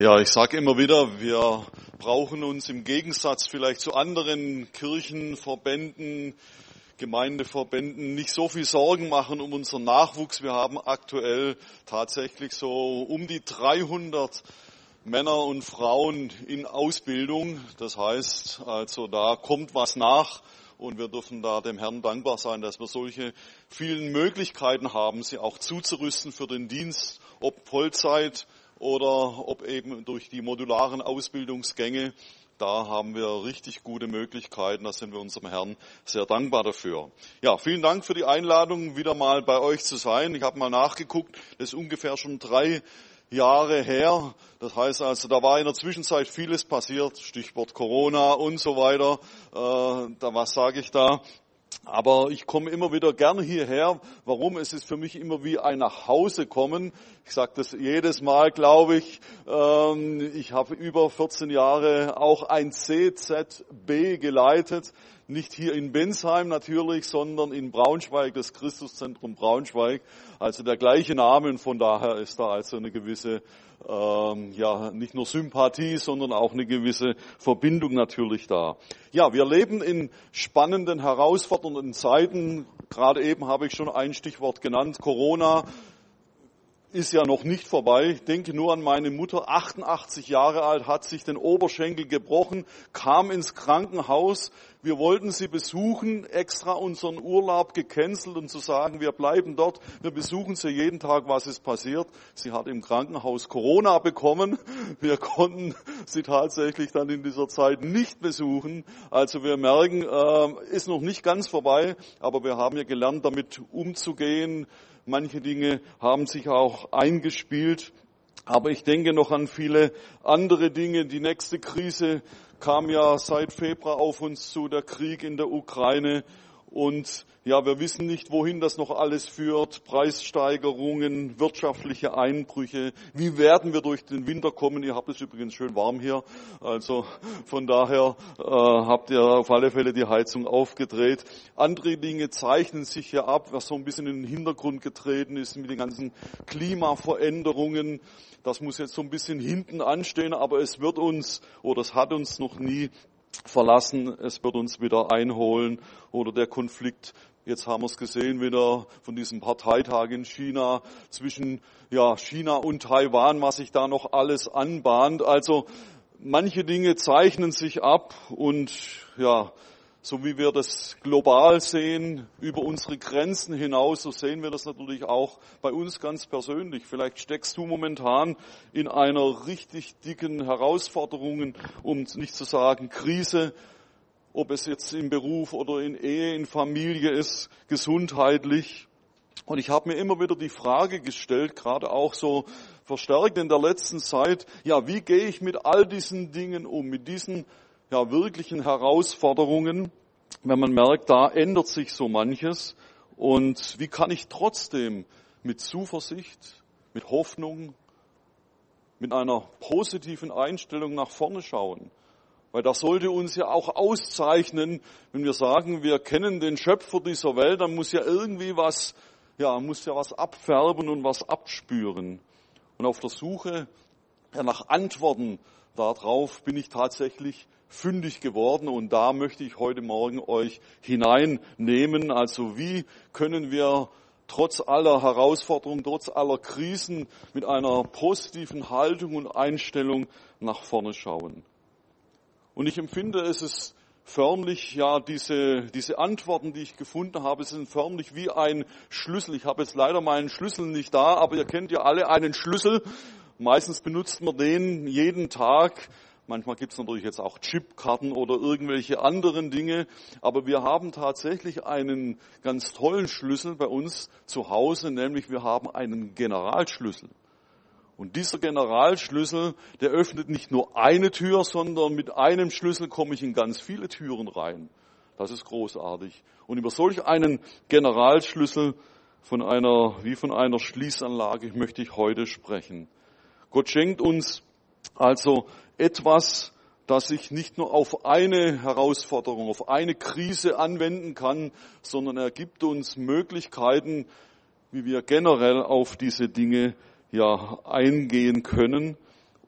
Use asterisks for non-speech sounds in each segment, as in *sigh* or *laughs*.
Ja, ich sage immer wieder, wir brauchen uns im Gegensatz vielleicht zu anderen Kirchenverbänden, Gemeindeverbänden nicht so viel Sorgen machen um unseren Nachwuchs. Wir haben aktuell tatsächlich so um die 300 Männer und Frauen in Ausbildung. Das heißt, also da kommt was nach und wir dürfen da dem Herrn dankbar sein, dass wir solche vielen Möglichkeiten haben, sie auch zuzurüsten für den Dienst, ob Vollzeit, oder ob eben durch die modularen Ausbildungsgänge. Da haben wir richtig gute Möglichkeiten. Da sind wir unserem Herrn sehr dankbar dafür. Ja, vielen Dank für die Einladung, wieder mal bei euch zu sein. Ich habe mal nachgeguckt. Das ist ungefähr schon drei Jahre her. Das heißt also, da war in der Zwischenzeit vieles passiert. Stichwort Corona und so weiter. Äh, da, was sage ich da? Aber ich komme immer wieder gerne hierher. Warum? Es ist für mich immer wie ein Nachhausekommen. Ich sage das jedes Mal, glaube ich. Ähm, ich habe über 14 Jahre auch ein CZB geleitet. Nicht hier in Bensheim natürlich, sondern in Braunschweig, das Christuszentrum Braunschweig. Also der gleiche Name und von daher ist da also eine gewisse ähm, ja nicht nur Sympathie, sondern auch eine gewisse Verbindung natürlich da. Ja, wir leben in spannenden, herausfordernden Zeiten. Gerade eben habe ich schon ein Stichwort genannt, Corona ist ja noch nicht vorbei. Ich denke nur an meine Mutter, 88 Jahre alt, hat sich den Oberschenkel gebrochen, kam ins Krankenhaus. Wir wollten sie besuchen, extra unseren Urlaub gecancelt und zu sagen, wir bleiben dort, wir besuchen sie jeden Tag, was ist passiert. Sie hat im Krankenhaus Corona bekommen. Wir konnten sie tatsächlich dann in dieser Zeit nicht besuchen. Also wir merken, äh, ist noch nicht ganz vorbei, aber wir haben ja gelernt, damit umzugehen Manche Dinge haben sich auch eingespielt. Aber ich denke noch an viele andere Dinge. Die nächste Krise kam ja seit Februar auf uns zu, der Krieg in der Ukraine. Und ja, wir wissen nicht, wohin das noch alles führt. Preissteigerungen, wirtschaftliche Einbrüche. Wie werden wir durch den Winter kommen? Ihr habt es übrigens schön warm hier. Also von daher äh, habt ihr auf alle Fälle die Heizung aufgedreht. Andere Dinge zeichnen sich ja ab, was so ein bisschen in den Hintergrund getreten ist mit den ganzen Klimaveränderungen. Das muss jetzt so ein bisschen hinten anstehen, aber es wird uns oder es hat uns noch nie verlassen, es wird uns wieder einholen oder der Konflikt Jetzt haben wir es gesehen wieder von diesem Parteitag in China zwischen ja, China und Taiwan, was sich da noch alles anbahnt. Also manche Dinge zeichnen sich ab und ja, so wie wir das global sehen, über unsere Grenzen hinaus, so sehen wir das natürlich auch bei uns ganz persönlich. Vielleicht steckst du momentan in einer richtig dicken Herausforderung, um nicht zu sagen Krise, ob es jetzt im Beruf oder in Ehe, in Familie ist, gesundheitlich. Und ich habe mir immer wieder die Frage gestellt, gerade auch so verstärkt in der letzten Zeit, ja, wie gehe ich mit all diesen Dingen um, mit diesen ja, wirklichen Herausforderungen, wenn man merkt, da ändert sich so manches. Und wie kann ich trotzdem mit Zuversicht, mit Hoffnung, mit einer positiven Einstellung nach vorne schauen? Weil das sollte uns ja auch auszeichnen, wenn wir sagen, wir kennen den Schöpfer dieser Welt, dann muss ja irgendwie was, ja, muss ja was abfärben und was abspüren. Und auf der Suche nach Antworten darauf bin ich tatsächlich fündig geworden und da möchte ich heute Morgen euch hineinnehmen. Also wie können wir trotz aller Herausforderungen, trotz aller Krisen mit einer positiven Haltung und Einstellung nach vorne schauen? Und ich empfinde, es ist förmlich, ja, diese, diese Antworten, die ich gefunden habe, sind förmlich wie ein Schlüssel. Ich habe jetzt leider meinen Schlüssel nicht da, aber ihr kennt ja alle einen Schlüssel. Meistens benutzt man den jeden Tag Manchmal gibt es natürlich jetzt auch Chipkarten oder irgendwelche anderen Dinge. Aber wir haben tatsächlich einen ganz tollen Schlüssel bei uns zu Hause, nämlich wir haben einen Generalschlüssel. Und dieser Generalschlüssel, der öffnet nicht nur eine Tür, sondern mit einem Schlüssel komme ich in ganz viele Türen rein. Das ist großartig. Und über solch einen Generalschlüssel von einer, wie von einer Schließanlage möchte ich heute sprechen. Gott schenkt uns also etwas, das sich nicht nur auf eine Herausforderung, auf eine Krise anwenden kann, sondern er gibt uns Möglichkeiten, wie wir generell auf diese Dinge ja eingehen können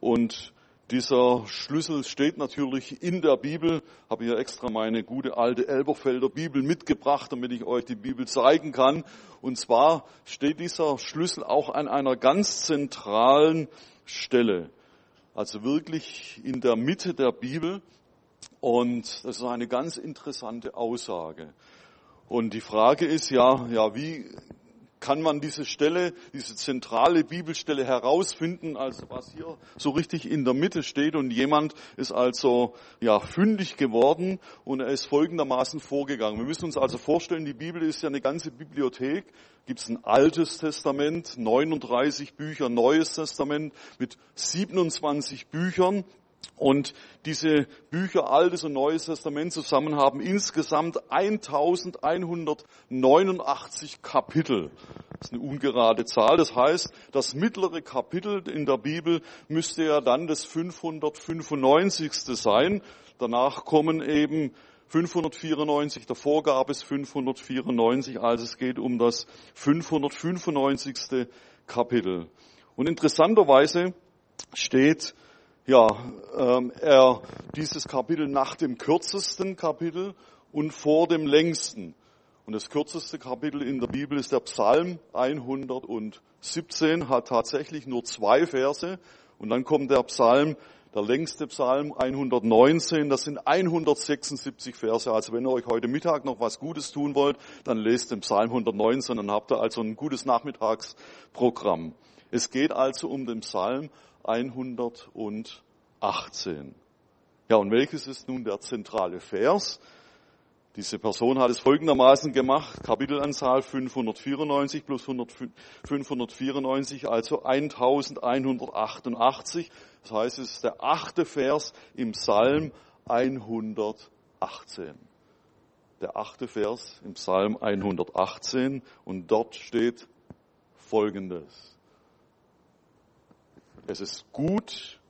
Und dieser Schlüssel steht natürlich in der Bibel. Habe hier extra meine gute alte Elberfelder Bibel mitgebracht, damit ich euch die Bibel zeigen kann. Und zwar steht dieser Schlüssel auch an einer ganz zentralen Stelle. Also wirklich in der Mitte der Bibel. Und das ist eine ganz interessante Aussage. Und die Frage ist ja, ja, wie kann man diese Stelle, diese zentrale Bibelstelle herausfinden, also was hier so richtig in der Mitte steht und jemand ist also ja fündig geworden und er ist folgendermaßen vorgegangen. Wir müssen uns also vorstellen, die Bibel ist ja eine ganze Bibliothek. Gibt es ein Altes Testament, 39 Bücher, Neues Testament mit 27 Büchern und diese Bücher Altes und Neues Testament zusammen haben insgesamt 1189 Kapitel. Das ist eine ungerade Zahl. Das heißt, das mittlere Kapitel in der Bibel müsste ja dann das 595. sein. Danach kommen eben 594, davor gab es 594, also es geht um das 595. Kapitel. Und interessanterweise steht ja, ähm, er dieses Kapitel nach dem kürzesten Kapitel und vor dem längsten. Und das kürzeste Kapitel in der Bibel ist der Psalm 117, hat tatsächlich nur zwei Verse. Und dann kommt der Psalm, der längste Psalm 119, das sind 176 Verse. Also wenn ihr euch heute Mittag noch was Gutes tun wollt, dann lest den Psalm 119, dann habt ihr also ein gutes Nachmittagsprogramm. Es geht also um den Psalm 118. Ja, und welches ist nun der zentrale Vers? Diese Person hat es folgendermaßen gemacht, Kapitelanzahl 594 plus 594, also 1188. Das heißt, es ist der achte Vers im Psalm 118. Der achte Vers im Psalm 118 und dort steht Folgendes. Es ist gut,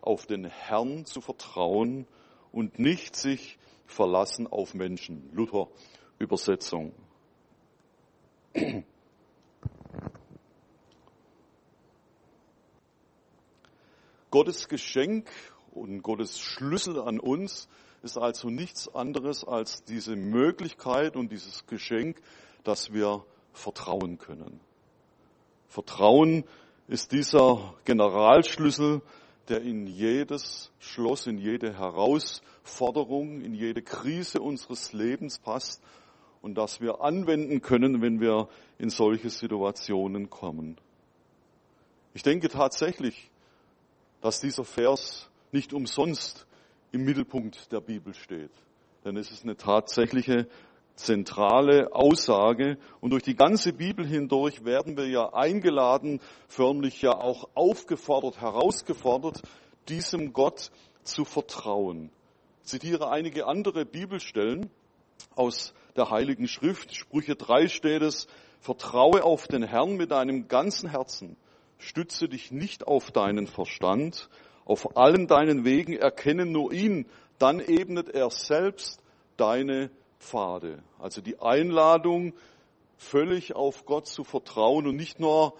auf den Herrn zu vertrauen und nicht sich verlassen auf Menschen. Luther Übersetzung. Gottes Geschenk und Gottes Schlüssel an uns ist also nichts anderes als diese Möglichkeit und dieses Geschenk, dass wir vertrauen können. Vertrauen ist dieser Generalschlüssel, der in jedes Schloss, in jede Herausforderung, in jede Krise unseres Lebens passt und das wir anwenden können, wenn wir in solche Situationen kommen. Ich denke tatsächlich, dass dieser Vers nicht umsonst im Mittelpunkt der Bibel steht. Denn es ist eine tatsächliche zentrale Aussage. Und durch die ganze Bibel hindurch werden wir ja eingeladen, förmlich ja auch aufgefordert, herausgefordert, diesem Gott zu vertrauen. Ich zitiere einige andere Bibelstellen aus der Heiligen Schrift. Sprüche 3 steht es, vertraue auf den Herrn mit deinem ganzen Herzen, stütze dich nicht auf deinen Verstand, auf allen deinen Wegen erkenne nur ihn, dann ebnet er selbst deine Pfade. Also die Einladung, völlig auf Gott zu vertrauen und nicht nur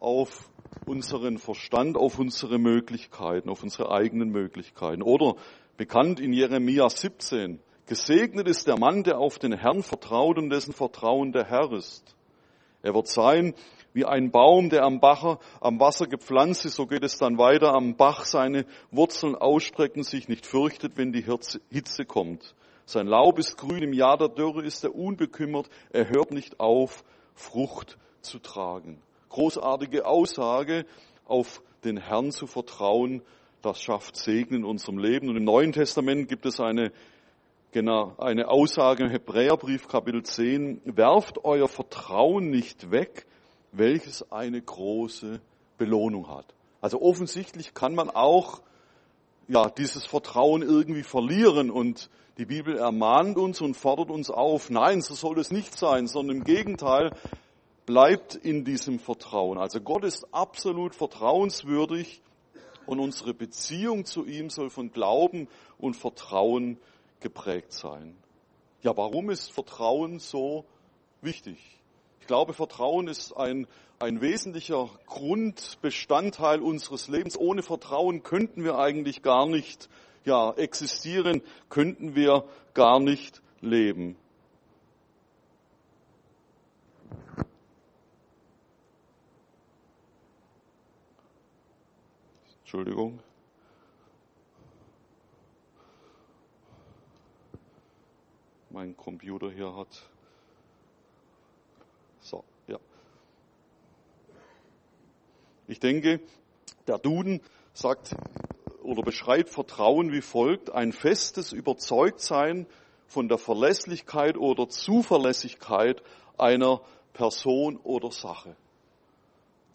auf unseren Verstand, auf unsere Möglichkeiten, auf unsere eigenen Möglichkeiten. Oder bekannt in Jeremia 17, gesegnet ist der Mann, der auf den Herrn vertraut und dessen Vertrauen der Herr ist. Er wird sein wie ein Baum, der am Bacher, am Wasser gepflanzt ist, so geht es dann weiter am Bach, seine Wurzeln ausstrecken, sich nicht fürchtet, wenn die Hitze kommt. Sein Laub ist grün, im Jahr der Dürre ist er unbekümmert, er hört nicht auf, Frucht zu tragen. Großartige Aussage, auf den Herrn zu vertrauen, das schafft Segen in unserem Leben. Und im Neuen Testament gibt es eine, genau, eine Aussage im Hebräerbrief Kapitel 10, werft euer Vertrauen nicht weg, welches eine große Belohnung hat. Also offensichtlich kann man auch ja, dieses Vertrauen irgendwie verlieren und die Bibel ermahnt uns und fordert uns auf, nein, so soll es nicht sein, sondern im Gegenteil, bleibt in diesem Vertrauen. Also Gott ist absolut vertrauenswürdig und unsere Beziehung zu ihm soll von Glauben und Vertrauen geprägt sein. Ja, warum ist Vertrauen so wichtig? Ich glaube, Vertrauen ist ein, ein wesentlicher Grundbestandteil unseres Lebens. Ohne Vertrauen könnten wir eigentlich gar nicht ja, existieren, könnten wir gar nicht leben. Entschuldigung. Mein Computer hier hat. So, ja. Ich denke, der Duden sagt oder beschreibt Vertrauen wie folgt. Ein festes Überzeugtsein von der Verlässlichkeit oder Zuverlässigkeit einer Person oder Sache.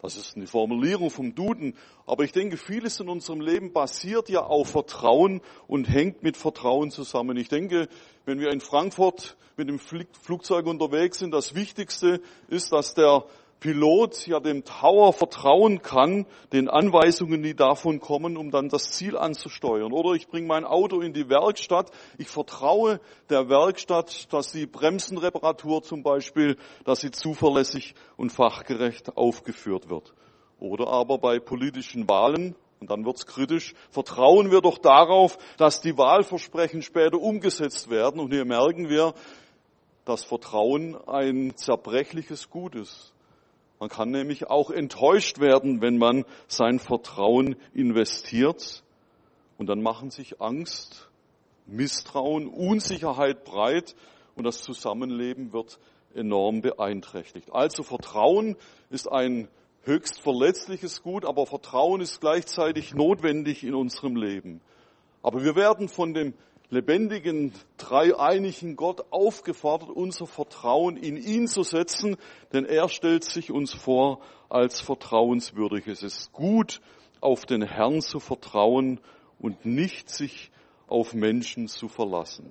Das ist eine Formulierung vom Duden. Aber ich denke, vieles in unserem Leben basiert ja auf Vertrauen und hängt mit Vertrauen zusammen. Ich denke, wenn wir in Frankfurt mit dem Flugzeug unterwegs sind, das Wichtigste ist, dass der Pilot ja dem Tower vertrauen kann, den Anweisungen, die davon kommen, um dann das Ziel anzusteuern. Oder ich bringe mein Auto in die Werkstatt. Ich vertraue der Werkstatt, dass die Bremsenreparatur zum Beispiel, dass sie zuverlässig und fachgerecht aufgeführt wird. Oder aber bei politischen Wahlen, und dann wird's kritisch, vertrauen wir doch darauf, dass die Wahlversprechen später umgesetzt werden. Und hier merken wir, dass Vertrauen ein zerbrechliches Gut ist. Man kann nämlich auch enttäuscht werden, wenn man sein Vertrauen investiert. Und dann machen sich Angst, Misstrauen, Unsicherheit breit und das Zusammenleben wird enorm beeinträchtigt. Also Vertrauen ist ein höchst verletzliches Gut, aber Vertrauen ist gleichzeitig notwendig in unserem Leben. Aber wir werden von dem lebendigen, dreieinigen Gott aufgefordert, unser Vertrauen in ihn zu setzen, denn er stellt sich uns vor als vertrauenswürdig. Es ist gut, auf den Herrn zu vertrauen und nicht sich auf Menschen zu verlassen.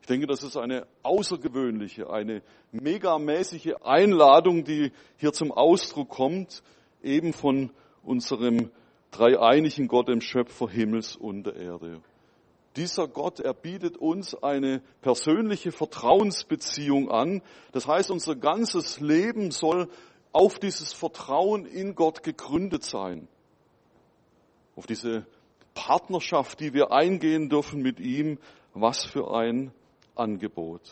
Ich denke, das ist eine außergewöhnliche, eine megamäßige Einladung, die hier zum Ausdruck kommt, eben von unserem dreieinigen Gott, dem Schöpfer Himmels und der Erde. Dieser Gott, er bietet uns eine persönliche Vertrauensbeziehung an. Das heißt, unser ganzes Leben soll auf dieses Vertrauen in Gott gegründet sein. Auf diese Partnerschaft, die wir eingehen dürfen mit ihm. Was für ein Angebot.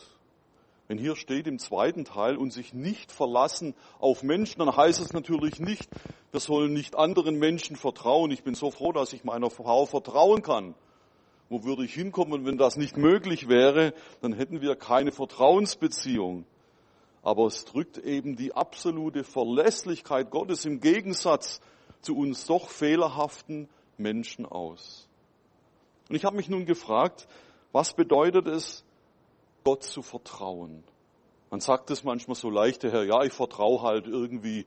Wenn hier steht im zweiten Teil und sich nicht verlassen auf Menschen, dann heißt es natürlich nicht, wir sollen nicht anderen Menschen vertrauen. Ich bin so froh, dass ich meiner Frau vertrauen kann. Wo würde ich hinkommen, wenn das nicht möglich wäre? Dann hätten wir keine Vertrauensbeziehung. Aber es drückt eben die absolute Verlässlichkeit Gottes im Gegensatz zu uns doch fehlerhaften Menschen aus. Und ich habe mich nun gefragt, was bedeutet es, Gott zu vertrauen? Man sagt es manchmal so leicht, Herr, ja, ich vertraue halt irgendwie.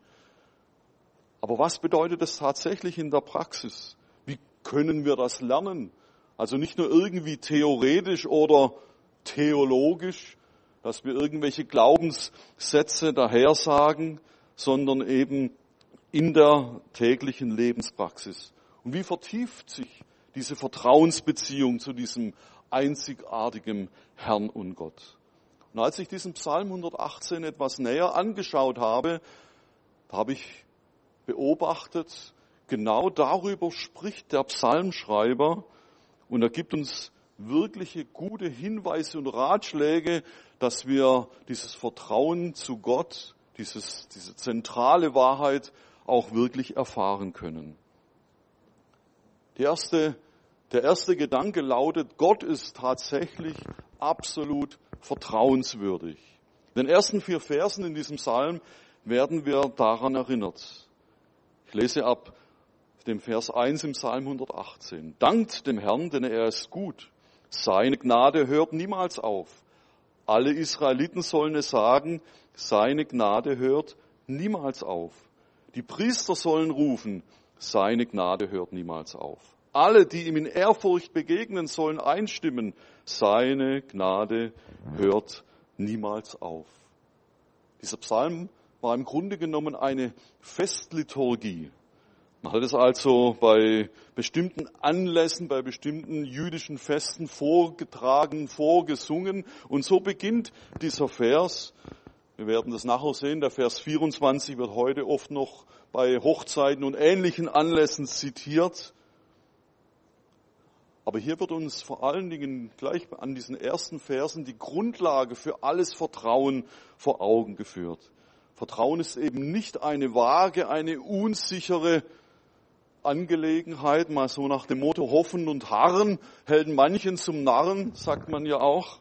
Aber was bedeutet es tatsächlich in der Praxis? Wie können wir das lernen? Also nicht nur irgendwie theoretisch oder theologisch, dass wir irgendwelche Glaubenssätze dahersagen, sondern eben in der täglichen Lebenspraxis. Und wie vertieft sich diese Vertrauensbeziehung zu diesem einzigartigen Herrn und Gott? Und als ich diesen Psalm 118 etwas näher angeschaut habe, habe ich beobachtet, genau darüber spricht der Psalmschreiber, und er gibt uns wirkliche gute Hinweise und Ratschläge, dass wir dieses Vertrauen zu Gott, dieses, diese zentrale Wahrheit auch wirklich erfahren können. Die erste, der erste Gedanke lautet, Gott ist tatsächlich absolut vertrauenswürdig. In den ersten vier Versen in diesem Psalm werden wir daran erinnert. Ich lese ab dem Vers 1 im Psalm 118. Dankt dem Herrn, denn er ist gut. Seine Gnade hört niemals auf. Alle Israeliten sollen es sagen, seine Gnade hört niemals auf. Die Priester sollen rufen, seine Gnade hört niemals auf. Alle, die ihm in Ehrfurcht begegnen, sollen einstimmen, seine Gnade hört niemals auf. Dieser Psalm war im Grunde genommen eine Festliturgie. Man hat es also bei bestimmten Anlässen, bei bestimmten jüdischen Festen vorgetragen, vorgesungen. Und so beginnt dieser Vers. Wir werden das nachher sehen. Der Vers 24 wird heute oft noch bei Hochzeiten und ähnlichen Anlässen zitiert. Aber hier wird uns vor allen Dingen gleich an diesen ersten Versen die Grundlage für alles Vertrauen vor Augen geführt. Vertrauen ist eben nicht eine vage, eine unsichere Angelegenheit, mal so nach dem Motto hoffen und harren, hält manchen zum Narren, sagt man ja auch.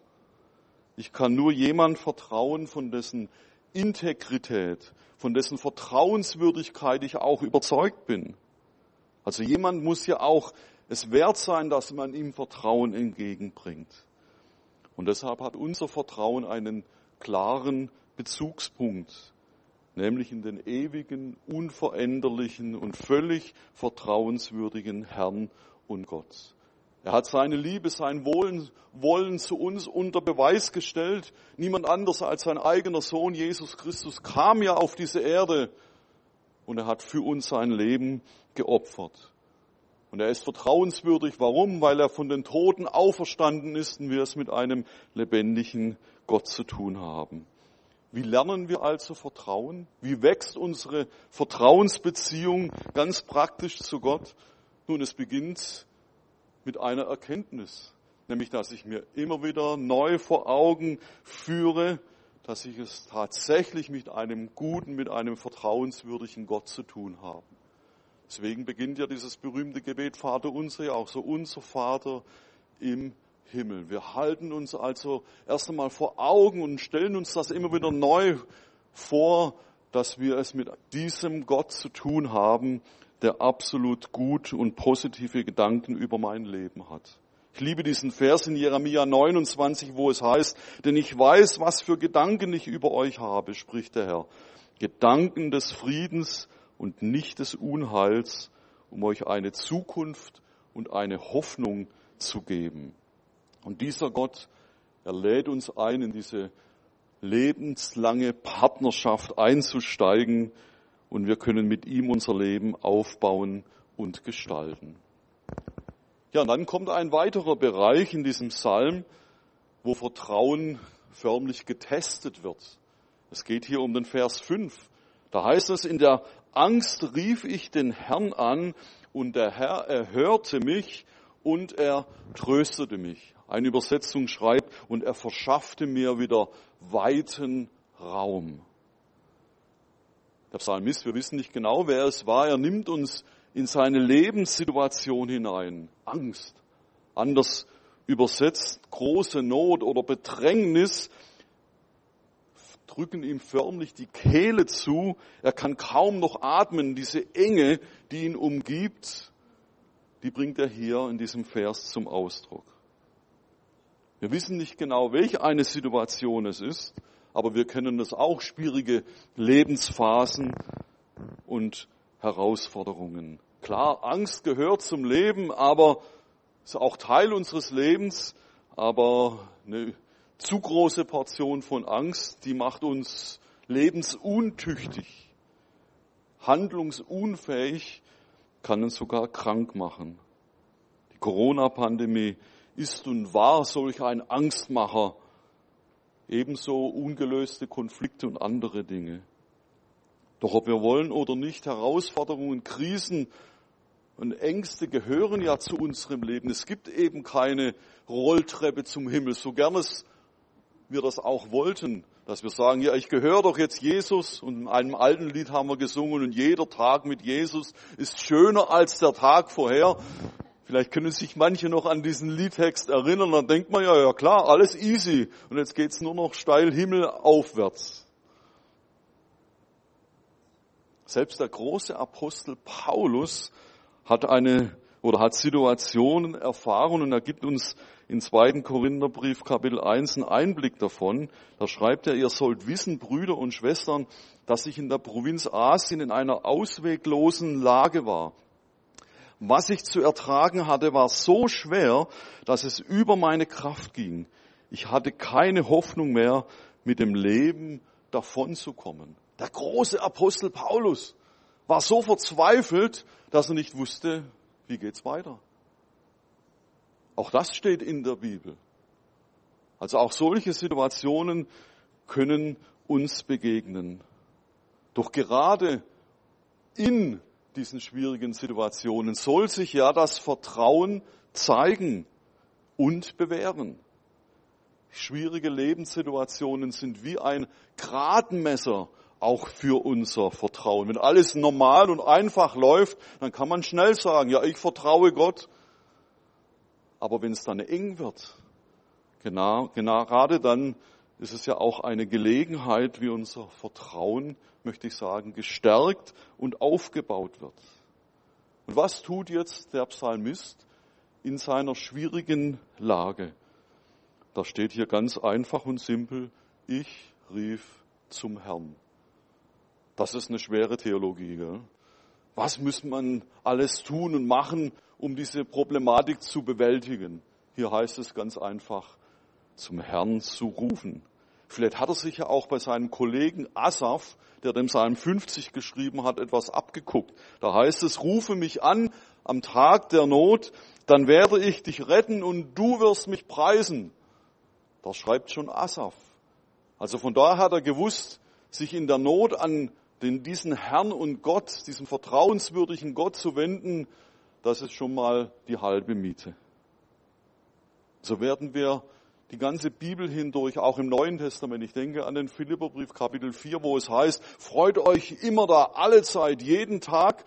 Ich kann nur jemand vertrauen, von dessen Integrität, von dessen Vertrauenswürdigkeit ich auch überzeugt bin. Also jemand muss ja auch es wert sein, dass man ihm Vertrauen entgegenbringt. Und deshalb hat unser Vertrauen einen klaren Bezugspunkt, nämlich in den ewigen, unveränderlichen und völlig vertrauenswürdigen Herrn und Gott. Er hat seine Liebe, sein Wollen, Wollen zu uns unter Beweis gestellt. Niemand anders als sein eigener Sohn Jesus Christus kam ja auf diese Erde und er hat für uns sein Leben geopfert. Und er ist vertrauenswürdig. Warum? Weil er von den Toten auferstanden ist und wir es mit einem lebendigen Gott zu tun haben. Wie lernen wir also Vertrauen? Wie wächst unsere Vertrauensbeziehung ganz praktisch zu Gott? Nun, es beginnt mit einer Erkenntnis, nämlich dass ich mir immer wieder neu vor Augen führe, dass ich es tatsächlich mit einem guten, mit einem vertrauenswürdigen Gott zu tun habe. Deswegen beginnt ja dieses berühmte Gebet Vater unser ja auch so, unser Vater im Himmel. Wir halten uns also erst einmal vor Augen und stellen uns das immer wieder neu vor, dass wir es mit diesem Gott zu tun haben, der absolut gut und positive Gedanken über mein Leben hat. Ich liebe diesen Vers in Jeremia 29, wo es heißt, denn ich weiß, was für Gedanken ich über euch habe, spricht der Herr. Gedanken des Friedens und nicht des Unheils, um euch eine Zukunft und eine Hoffnung zu geben. Und dieser Gott, er lädt uns ein, in diese lebenslange Partnerschaft einzusteigen, und wir können mit ihm unser Leben aufbauen und gestalten. Ja, und dann kommt ein weiterer Bereich in diesem Psalm, wo Vertrauen förmlich getestet wird. Es geht hier um den Vers 5. Da heißt es, in der Angst rief ich den Herrn an und der Herr erhörte mich und er tröstete mich. Eine Übersetzung schreibt, und er verschaffte mir wieder weiten Raum. Der Psalmist, wir wissen nicht genau, wer es war, er nimmt uns in seine Lebenssituation hinein. Angst, anders übersetzt, große Not oder Bedrängnis drücken ihm förmlich die Kehle zu. Er kann kaum noch atmen. Diese Enge, die ihn umgibt, die bringt er hier in diesem Vers zum Ausdruck. Wir wissen nicht genau, welche eine Situation es ist aber wir kennen das auch, schwierige Lebensphasen und Herausforderungen. Klar, Angst gehört zum Leben, aber ist auch Teil unseres Lebens, aber eine zu große Portion von Angst, die macht uns lebensuntüchtig, handlungsunfähig, kann uns sogar krank machen. Die Corona-Pandemie ist und war solch ein Angstmacher ebenso ungelöste Konflikte und andere Dinge. Doch ob wir wollen oder nicht, Herausforderungen, Krisen und Ängste gehören ja zu unserem Leben. Es gibt eben keine Rolltreppe zum Himmel, so gern es wir das auch wollten, dass wir sagen, ja, ich gehöre doch jetzt Jesus und in einem alten Lied haben wir gesungen und jeder Tag mit Jesus ist schöner als der Tag vorher. Vielleicht können sich manche noch an diesen Liedtext erinnern, dann denkt man ja, ja klar, alles easy. Und jetzt geht's nur noch steil Himmel aufwärts. Selbst der große Apostel Paulus hat eine oder hat Situationen erfahren und er gibt uns in 2. Korintherbrief Kapitel 1 einen Einblick davon. Da schreibt er, ihr sollt wissen, Brüder und Schwestern, dass ich in der Provinz Asien in einer ausweglosen Lage war. Was ich zu ertragen hatte, war so schwer, dass es über meine Kraft ging. Ich hatte keine Hoffnung mehr, mit dem Leben davonzukommen. Der große Apostel Paulus war so verzweifelt, dass er nicht wusste, wie geht's weiter. Auch das steht in der Bibel. Also auch solche Situationen können uns begegnen. Doch gerade in diesen schwierigen Situationen soll sich ja das Vertrauen zeigen und bewähren. Schwierige Lebenssituationen sind wie ein Gradmesser auch für unser Vertrauen. Wenn alles normal und einfach läuft, dann kann man schnell sagen, ja, ich vertraue Gott. Aber wenn es dann eng wird, genau, genau, gerade dann ist es ja auch eine Gelegenheit, wie unser Vertrauen, möchte ich sagen, gestärkt und aufgebaut wird. Und was tut jetzt der Psalmist in seiner schwierigen Lage? Da steht hier ganz einfach und simpel, ich rief zum Herrn. Das ist eine schwere Theologie. Gell? Was muss man alles tun und machen, um diese Problematik zu bewältigen? Hier heißt es ganz einfach, zum Herrn zu rufen. Vielleicht hat er sich ja auch bei seinem Kollegen Asaf, der dem Psalm 50 geschrieben hat, etwas abgeguckt. Da heißt es, rufe mich an am Tag der Not, dann werde ich dich retten und du wirst mich preisen. Das schreibt schon Asaf. Also von daher hat er gewusst, sich in der Not an den, diesen Herrn und Gott, diesen vertrauenswürdigen Gott zu wenden, das ist schon mal die halbe Miete. So werden wir die ganze Bibel hindurch, auch im Neuen Testament. Ich denke an den Philipperbrief Kapitel 4, wo es heißt, freut euch immer da, alle Zeit, jeden Tag.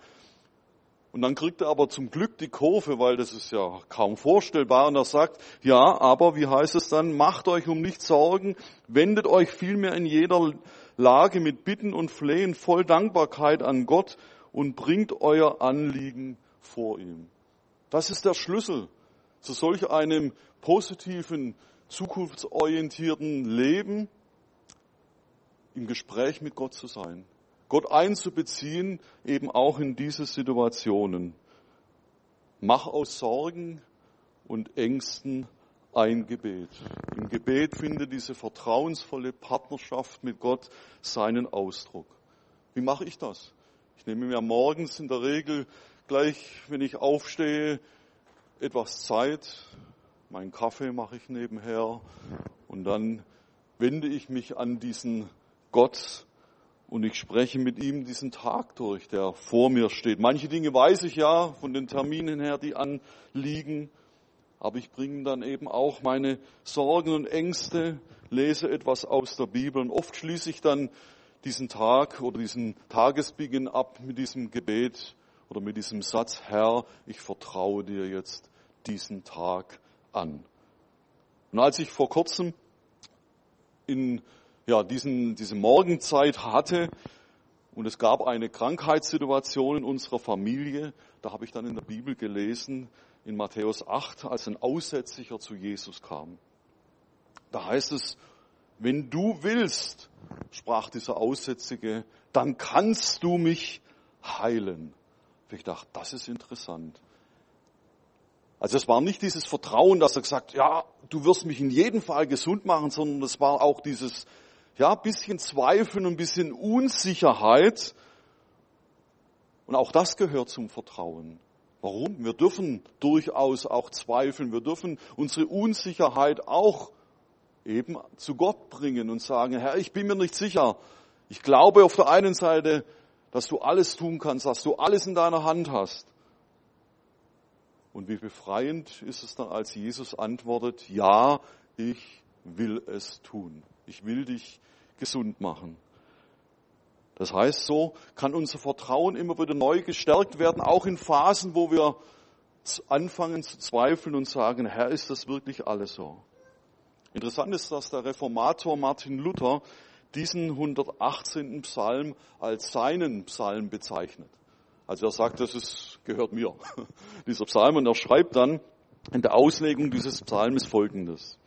Und dann kriegt er aber zum Glück die Kurve, weil das ist ja kaum vorstellbar. Und er sagt, ja, aber wie heißt es dann, macht euch um nichts Sorgen, wendet euch vielmehr in jeder Lage mit Bitten und Flehen voll Dankbarkeit an Gott und bringt euer Anliegen vor ihm. Das ist der Schlüssel zu solch einem positiven zukunftsorientierten Leben im Gespräch mit Gott zu sein. Gott einzubeziehen, eben auch in diese Situationen. Mach aus Sorgen und Ängsten ein Gebet. Im Gebet findet diese vertrauensvolle Partnerschaft mit Gott seinen Ausdruck. Wie mache ich das? Ich nehme mir morgens in der Regel gleich, wenn ich aufstehe, etwas Zeit, meinen Kaffee mache ich nebenher und dann wende ich mich an diesen Gott und ich spreche mit ihm diesen Tag durch, der vor mir steht. Manche Dinge weiß ich ja von den Terminen her, die anliegen, aber ich bringe dann eben auch meine Sorgen und Ängste, lese etwas aus der Bibel und oft schließe ich dann diesen Tag oder diesen Tagesbeginn ab mit diesem Gebet oder mit diesem Satz, Herr, ich vertraue dir jetzt diesen Tag an. Und als ich vor kurzem in ja, diesen, diese Morgenzeit hatte und es gab eine Krankheitssituation in unserer Familie, da habe ich dann in der Bibel gelesen, in Matthäus 8, als ein Aussätziger zu Jesus kam. Da heißt es, wenn du willst, sprach dieser Aussätzige, dann kannst du mich heilen. Ich dachte, das ist interessant. Also es war nicht dieses Vertrauen, dass er gesagt, ja, du wirst mich in jedem Fall gesund machen, sondern es war auch dieses, ja, bisschen Zweifeln und bisschen Unsicherheit. Und auch das gehört zum Vertrauen. Warum? Wir dürfen durchaus auch zweifeln. Wir dürfen unsere Unsicherheit auch eben zu Gott bringen und sagen, Herr, ich bin mir nicht sicher. Ich glaube auf der einen Seite, dass du alles tun kannst, dass du alles in deiner Hand hast. Und wie befreiend ist es dann, als Jesus antwortet, ja, ich will es tun. Ich will dich gesund machen. Das heißt, so kann unser Vertrauen immer wieder neu gestärkt werden, auch in Phasen, wo wir anfangen zu zweifeln und sagen, Herr, ist das wirklich alles so? Interessant ist, dass der Reformator Martin Luther diesen 118. Psalm als seinen Psalm bezeichnet. Also er sagt, das ist, gehört mir, *laughs* dieser Psalm. Und er schreibt dann in der Auslegung dieses Psalms folgendes.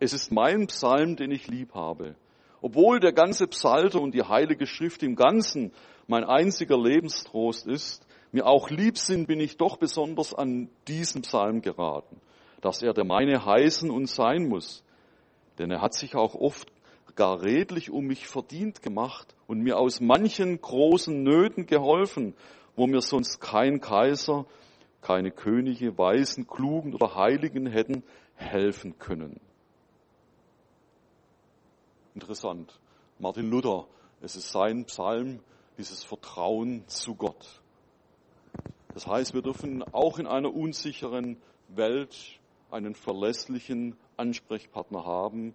Es ist mein Psalm, den ich lieb habe. Obwohl der ganze Psalter und die Heilige Schrift im Ganzen mein einziger Lebenstrost ist, mir auch lieb sind, bin ich doch besonders an diesen Psalm geraten, dass er der meine heißen und sein muss. Denn er hat sich auch oft gar redlich um mich verdient gemacht und mir aus manchen großen Nöten geholfen wo mir sonst kein Kaiser, keine Könige, Weisen, Klugen oder Heiligen hätten helfen können. Interessant. Martin Luther. Es ist sein Psalm, dieses Vertrauen zu Gott. Das heißt, wir dürfen auch in einer unsicheren Welt einen verlässlichen Ansprechpartner haben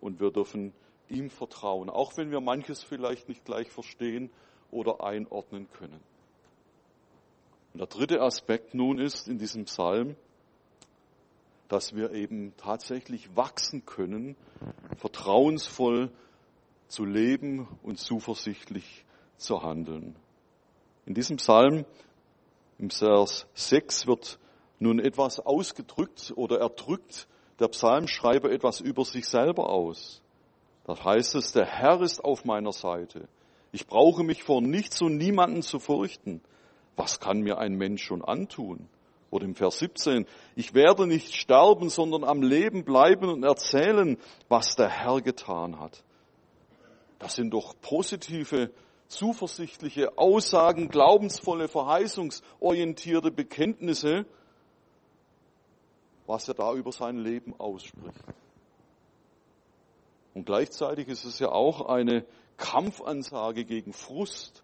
und wir dürfen ihm vertrauen, auch wenn wir manches vielleicht nicht gleich verstehen oder einordnen können. Und der dritte Aspekt nun ist in diesem Psalm, dass wir eben tatsächlich wachsen können, vertrauensvoll zu leben und zuversichtlich zu handeln. In diesem Psalm, im Vers 6, wird nun etwas ausgedrückt oder erdrückt der Psalmschreiber etwas über sich selber aus. Da heißt es, der Herr ist auf meiner Seite. Ich brauche mich vor nichts und niemanden zu fürchten. Was kann mir ein Mensch schon antun? Oder im Vers 17, ich werde nicht sterben, sondern am Leben bleiben und erzählen, was der Herr getan hat. Das sind doch positive, zuversichtliche Aussagen, glaubensvolle, verheißungsorientierte Bekenntnisse, was er da über sein Leben ausspricht. Und gleichzeitig ist es ja auch eine Kampfansage gegen Frust,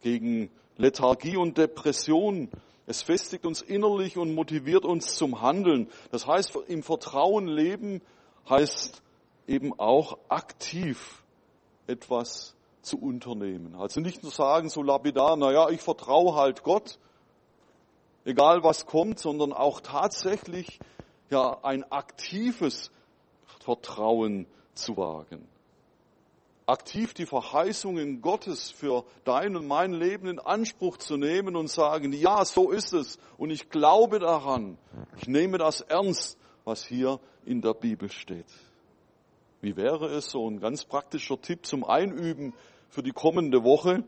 gegen Lethargie und Depression. Es festigt uns innerlich und motiviert uns zum Handeln. Das heißt, im Vertrauen leben heißt eben auch aktiv etwas zu unternehmen. Also nicht nur sagen so lapidar, naja, ich vertraue halt Gott, egal was kommt, sondern auch tatsächlich ja ein aktives Vertrauen zu wagen aktiv die Verheißungen Gottes für dein und mein Leben in Anspruch zu nehmen und sagen, ja, so ist es und ich glaube daran. Ich nehme das ernst, was hier in der Bibel steht. Wie wäre es so ein ganz praktischer Tipp zum Einüben für die kommende Woche,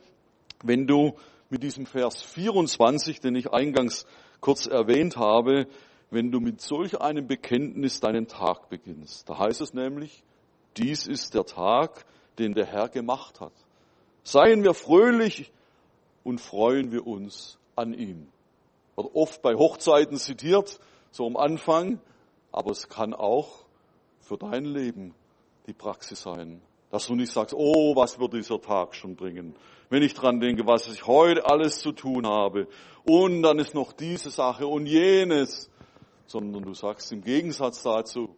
wenn du mit diesem Vers 24, den ich eingangs kurz erwähnt habe, wenn du mit solch einem Bekenntnis deinen Tag beginnst. Da heißt es nämlich, dies ist der Tag, den der Herr gemacht hat. Seien wir fröhlich und freuen wir uns an ihm. Wird oft bei Hochzeiten zitiert, so am Anfang, aber es kann auch für dein Leben die Praxis sein. Dass du nicht sagst, oh, was wird dieser Tag schon bringen? Wenn ich dran denke, was ich heute alles zu tun habe. Und dann ist noch diese Sache und jenes. Sondern du sagst im Gegensatz dazu,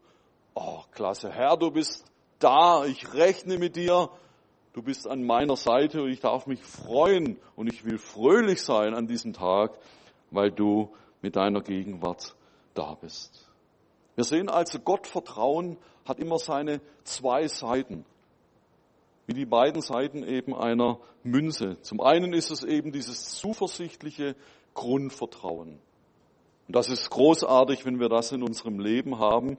oh, klasse Herr, du bist da, ich rechne mit dir, du bist an meiner Seite und ich darf mich freuen und ich will fröhlich sein an diesem Tag, weil du mit deiner Gegenwart da bist. Wir sehen also, Gottvertrauen hat immer seine zwei Seiten. Wie die beiden Seiten eben einer Münze. Zum einen ist es eben dieses zuversichtliche Grundvertrauen. Und das ist großartig, wenn wir das in unserem Leben haben.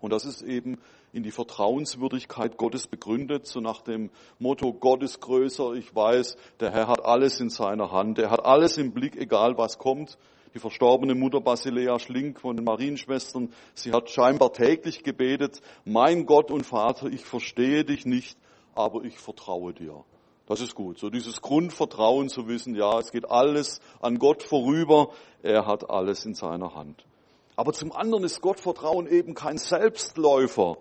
Und das ist eben in die Vertrauenswürdigkeit Gottes begründet, so nach dem Motto, Gott ist größer, ich weiß, der Herr hat alles in seiner Hand, er hat alles im Blick, egal was kommt. Die verstorbene Mutter Basilea Schlink von den Marienschwestern, sie hat scheinbar täglich gebetet, mein Gott und Vater, ich verstehe dich nicht, aber ich vertraue dir. Das ist gut. So dieses Grundvertrauen zu wissen, ja, es geht alles an Gott vorüber, er hat alles in seiner Hand. Aber zum anderen ist Gottvertrauen eben kein Selbstläufer,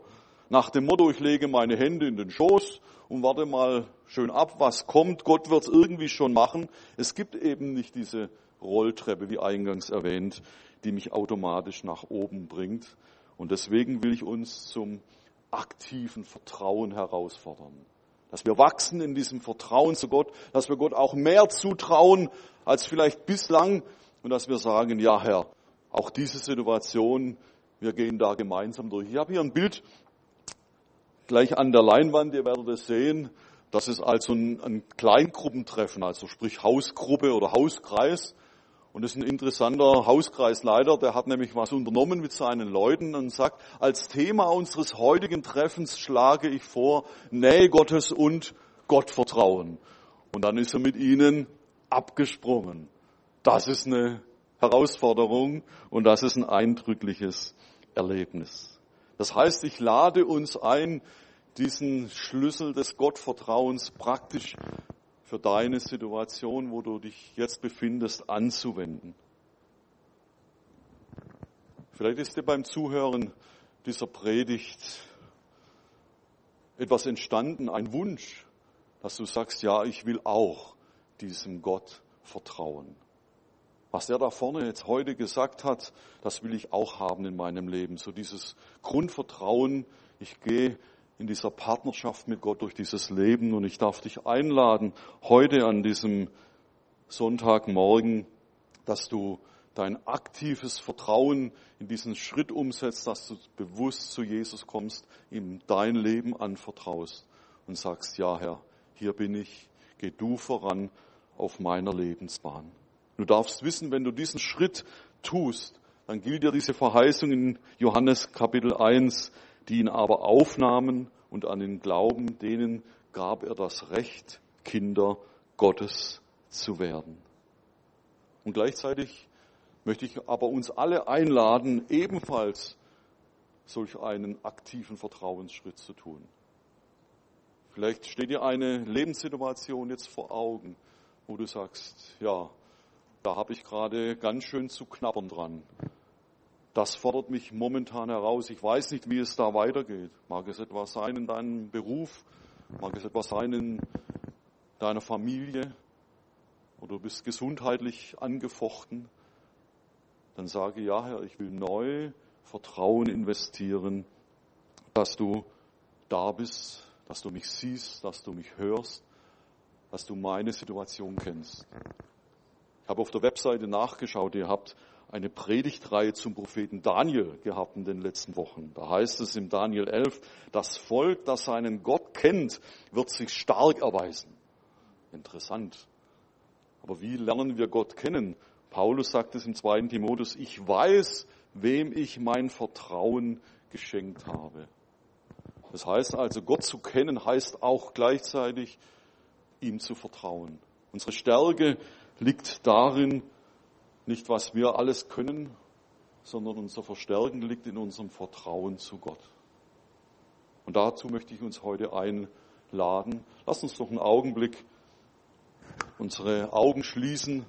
nach dem Motto, ich lege meine Hände in den Schoß und warte mal schön ab, was kommt. Gott wird es irgendwie schon machen. Es gibt eben nicht diese Rolltreppe, wie eingangs erwähnt, die mich automatisch nach oben bringt. Und deswegen will ich uns zum aktiven Vertrauen herausfordern. Dass wir wachsen in diesem Vertrauen zu Gott, dass wir Gott auch mehr zutrauen als vielleicht bislang und dass wir sagen, ja Herr, auch diese Situation, wir gehen da gemeinsam durch. Ich habe hier ein Bild gleich an der Leinwand, ihr werdet es sehen. Das ist also ein, ein Kleingruppentreffen, also sprich Hausgruppe oder Hauskreis. Und das ist ein interessanter Hauskreisleiter, der hat nämlich was unternommen mit seinen Leuten und sagt, als Thema unseres heutigen Treffens schlage ich vor Nähe Gottes und Gottvertrauen. Und dann ist er mit ihnen abgesprungen. Das ist eine Herausforderung und das ist ein eindrückliches Erlebnis. Das heißt, ich lade uns ein, diesen Schlüssel des Gottvertrauens praktisch für deine Situation, wo du dich jetzt befindest, anzuwenden. Vielleicht ist dir beim Zuhören dieser Predigt etwas entstanden, ein Wunsch, dass du sagst, ja, ich will auch diesem Gott vertrauen. Was der da vorne jetzt heute gesagt hat, das will ich auch haben in meinem Leben. So dieses Grundvertrauen, ich gehe in dieser Partnerschaft mit Gott durch dieses Leben und ich darf dich einladen, heute an diesem Sonntagmorgen, dass du dein aktives Vertrauen in diesen Schritt umsetzt, dass du bewusst zu Jesus kommst, ihm dein Leben anvertraust und sagst, ja Herr, hier bin ich, geh du voran auf meiner Lebensbahn. Du darfst wissen, wenn du diesen Schritt tust, dann gilt dir diese Verheißung in Johannes Kapitel 1, die ihn aber aufnahmen und an den Glauben, denen gab er das Recht, Kinder Gottes zu werden. Und gleichzeitig möchte ich aber uns alle einladen, ebenfalls solch einen aktiven Vertrauensschritt zu tun. Vielleicht steht dir eine Lebenssituation jetzt vor Augen, wo du sagst, ja, da habe ich gerade ganz schön zu knabbern dran. Das fordert mich momentan heraus. Ich weiß nicht, wie es da weitergeht. Mag es etwas sein in deinem Beruf? Mag es etwas sein in deiner Familie? Oder du bist gesundheitlich angefochten? dann sage, ja Herr, ich will neu Vertrauen investieren, dass du da bist, dass du mich siehst, dass du mich hörst, dass du meine Situation kennst. Ich habe auf der Webseite nachgeschaut, ihr habt eine Predigtreihe zum Propheten Daniel gehabt in den letzten Wochen. Da heißt es im Daniel 11, das Volk, das seinen Gott kennt, wird sich stark erweisen. Interessant. Aber wie lernen wir Gott kennen? Paulus sagt es im zweiten Timotheus, ich weiß, wem ich mein Vertrauen geschenkt habe. Das heißt also, Gott zu kennen heißt auch gleichzeitig, ihm zu vertrauen. Unsere Stärke liegt darin, nicht was wir alles können, sondern unser Verstärken liegt in unserem Vertrauen zu Gott. Und dazu möchte ich uns heute einladen. Lass uns doch einen Augenblick unsere Augen schließen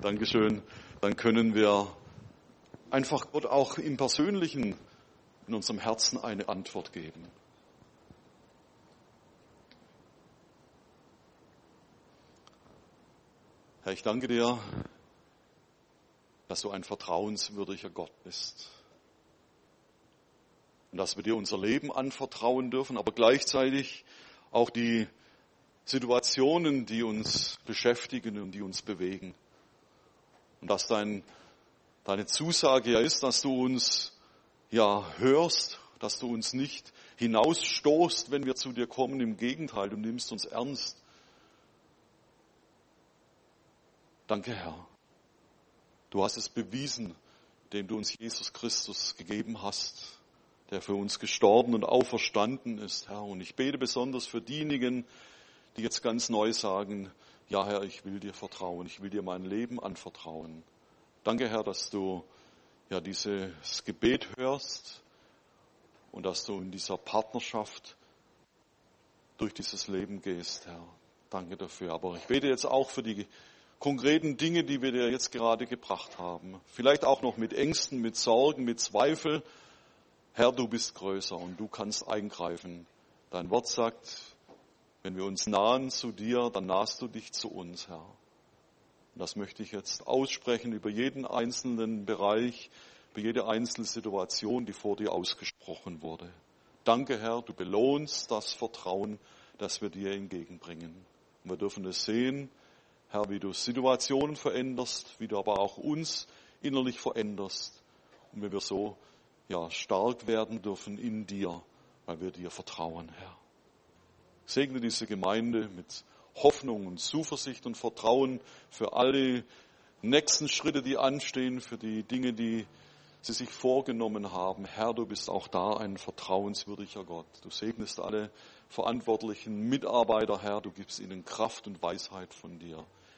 Dankeschön. Dann können wir einfach Gott auch im Persönlichen in unserem Herzen eine Antwort geben. Herr, ich danke dir, dass du ein vertrauenswürdiger Gott bist. Und dass wir dir unser Leben anvertrauen dürfen, aber gleichzeitig auch die Situationen, die uns beschäftigen und die uns bewegen. Und dass dein, deine Zusage ja ist, dass du uns ja hörst, dass du uns nicht hinausstoßt, wenn wir zu dir kommen. Im Gegenteil, du nimmst uns ernst. Danke, Herr. Du hast es bewiesen, indem du uns Jesus Christus gegeben hast, der für uns gestorben und auferstanden ist, Herr. Und ich bete besonders für diejenigen, die jetzt ganz neu sagen, ja Herr, ich will dir vertrauen, ich will dir mein Leben anvertrauen. Danke Herr, dass du ja dieses Gebet hörst und dass du in dieser Partnerschaft durch dieses Leben gehst, Herr. Danke dafür. Aber ich bete jetzt auch für die konkreten Dinge, die wir dir jetzt gerade gebracht haben. Vielleicht auch noch mit Ängsten, mit Sorgen, mit Zweifel. Herr, du bist größer und du kannst eingreifen. Dein Wort sagt, wenn wir uns nahen zu dir, dann nahst du dich zu uns, Herr. Und das möchte ich jetzt aussprechen über jeden einzelnen Bereich, über jede einzelne Situation, die vor dir ausgesprochen wurde. Danke, Herr, du belohnst das Vertrauen, das wir dir entgegenbringen. Und wir dürfen es sehen, Herr, wie du Situationen veränderst, wie du aber auch uns innerlich veränderst und wie wir so ja, stark werden dürfen in dir, weil wir dir vertrauen, Herr. Segne diese Gemeinde mit Hoffnung und Zuversicht und Vertrauen für alle nächsten Schritte, die anstehen, für die Dinge, die sie sich vorgenommen haben. Herr, du bist auch da ein vertrauenswürdiger Gott. Du segnest alle verantwortlichen Mitarbeiter, Herr. Du gibst ihnen Kraft und Weisheit von dir.